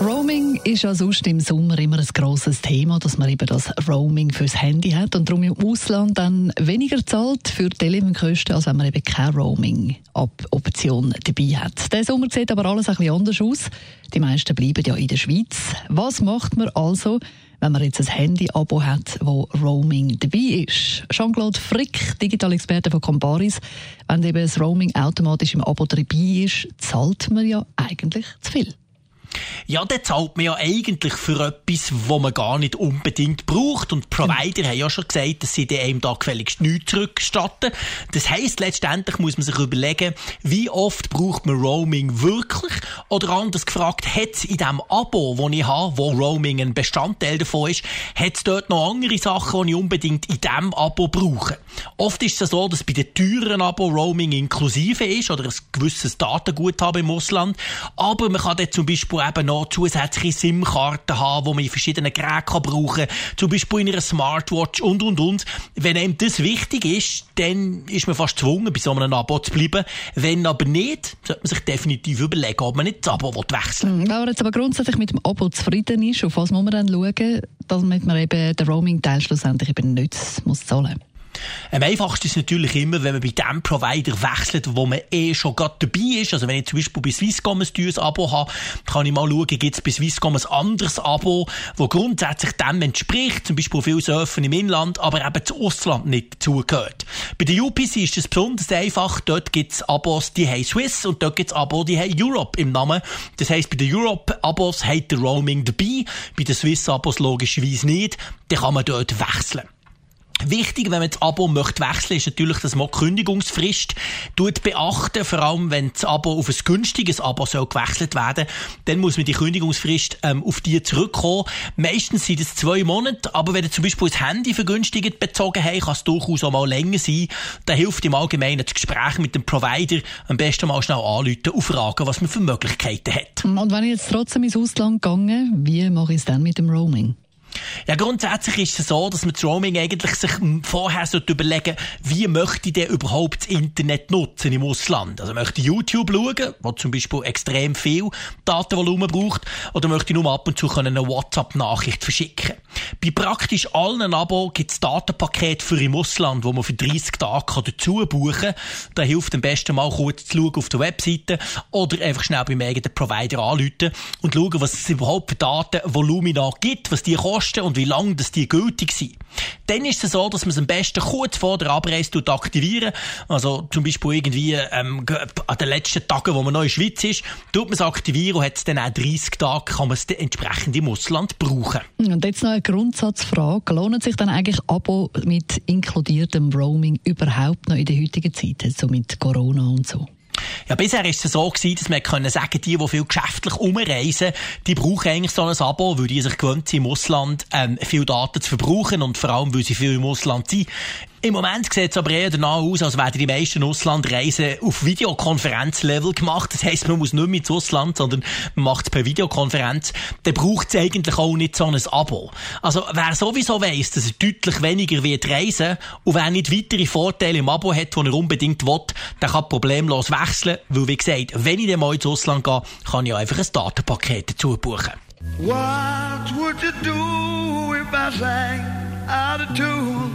Roaming ist ja sonst im Sommer immer ein grosses Thema, dass man eben das Roaming fürs Handy hat und darum im Ausland dann weniger zahlt für Telefonkosten, als wenn man eben keine Roaming-Option dabei hat. Der Sommer sieht aber alles ein bisschen anders aus. Die meisten bleiben ja in der Schweiz. Was macht man also, wenn man jetzt ein Handy-Abo hat, wo Roaming dabei ist? Jean-Claude Frick, Digitalexperte von Comparis. Wenn eben das Roaming automatisch im Abo dabei ist, zahlt man ja eigentlich zu viel. Ja, dann zahlt man ja eigentlich für etwas, was man gar nicht unbedingt braucht. Und die Provider mhm. haben ja schon gesagt, dass sie einem da gefälligst nichts zurückstatten. Das heisst, letztendlich muss man sich überlegen, wie oft braucht man Roaming wirklich? Oder anders gefragt, hat es in dem Abo, das ich habe, wo Roaming ein Bestandteil davon ist, hat es dort noch andere Sachen, die ich unbedingt in diesem Abo brauche? Oft ist es so, dass bei den teuren Abo Roaming inklusive ist oder ein gewisses Datenguthaben im Ausland. Aber man kann dort zum Beispiel eben noch zusätzliche SIM-Karten haben, die man in verschiedenen Geräten brauchen kann. Zum Beispiel in einer Smartwatch und, und, und. Wenn einem das wichtig ist, dann ist man fast gezwungen, bei so einem Abo zu bleiben. Wenn aber nicht, sollte man sich definitiv überlegen, ob man nicht das Abo wechseln will. Wenn man jetzt aber grundsätzlich mit dem Abo zufrieden ist, auf was muss man dann schauen, damit man eben den Roaming-Teil schlussendlich eben nicht muss zahlen muss? Am einfachsten ist natürlich immer, wenn man bei dem Provider wechselt, wo man eh schon gerade dabei ist. Also wenn ich zum Beispiel bei Swisscom ein teures Abo habe, kann ich mal schauen, gibt es bei Swisscom ein anderes Abo, das grundsätzlich dem entspricht, zum Beispiel viel Surfen im Inland, aber eben zu Ausland nicht dazugehört. Bei der UPC ist es besonders einfach. Dort gibt es Abos, die haben Swiss und dort gibt es Abos, die haben Europe im Namen. Das heisst, bei den Europe-Abos hat der Roaming dabei, bei den Swiss-Abos logischerweise nicht. Dann kann man dort wechseln. Wichtig, wenn man das Abo möchte wechseln, ist natürlich, dass man die Kündigungsfrist beachten. Vor allem, wenn das Abo auf ein günstiges Abo soll gewechselt werden, dann muss man die Kündigungsfrist ähm, auf die zurückkommen. Meistens sind es zwei Monate, aber wenn ihr zum Beispiel das Handy vergünstigt bezogen habt, kann es durchaus auch mal länger sein. Da hilft im Allgemeinen das Gespräch mit dem Provider am besten mal schnell anrufen und fragen, was man für Möglichkeiten hat. Und wenn ich jetzt trotzdem ins Ausland gehe, wie mache ich es dann mit dem Roaming? Ja, grundsätzlich ist es so, dass man das Roaming eigentlich sich vorher sollte überlegen wie möchte ich denn überhaupt das Internet nutzen im Ausland? Also möchte ich YouTube schauen, wo zum Beispiel extrem viel Datenvolumen braucht, oder möchte ich nur ab und zu eine WhatsApp-Nachricht verschicken? Bei praktisch allen Abo gibt es Datenpakete für im Ausland, wo man für 30 Tage dazu buchen kann. Da hilft am besten mal kurz zu schauen auf der Webseite oder einfach schnell beim eigenen Provider anrufen und schauen, was es überhaupt für Datenvolumina gibt, was die kosten und wie lange das die gültig sind. Dann ist es so, dass man es am besten kurz vor der Abreise aktivieren Also zum Beispiel irgendwie ähm, an den letzten Tagen, wo man noch in der Schweiz ist, tut man es aktivieren und hat es dann auch 30 Tage, kann man es entsprechend im Ausland brauchen. Und jetzt noch eine Grundsatzfrage. Lohnt sich dann eigentlich Abo mit inkludiertem Roaming überhaupt noch in der heutigen Zeit, so mit Corona und so? Ja, bisher ist es so gewesen, dass man können sagen, die, die viel geschäftlich umreisen, die brauchen eigentlich so ein Abo, weil die sich gewöhnt sind, im Ausland ähm, viel Daten zu verbrauchen und vor allem, weil sie viel im Ausland sind. Im Moment sieht es aber eher danach aus, als werden die meisten Auslandreisen auf Videokonferenzlevel gemacht. Das heisst, man muss nicht mehr ins Ausland, sondern man macht es per Videokonferenz. Dann braucht es eigentlich auch nicht so ein Abo. Also, wer sowieso weiss, dass er deutlich weniger wird reisen und wer nicht weitere Vorteile im Abo hat, die er unbedingt will, der kann problemlos wechseln, weil, wie gesagt, wenn ich dann mal ins Ausland gehe, kann ich einfach ein Datenpaket dazu buchen. What would you do if I sang out of tune?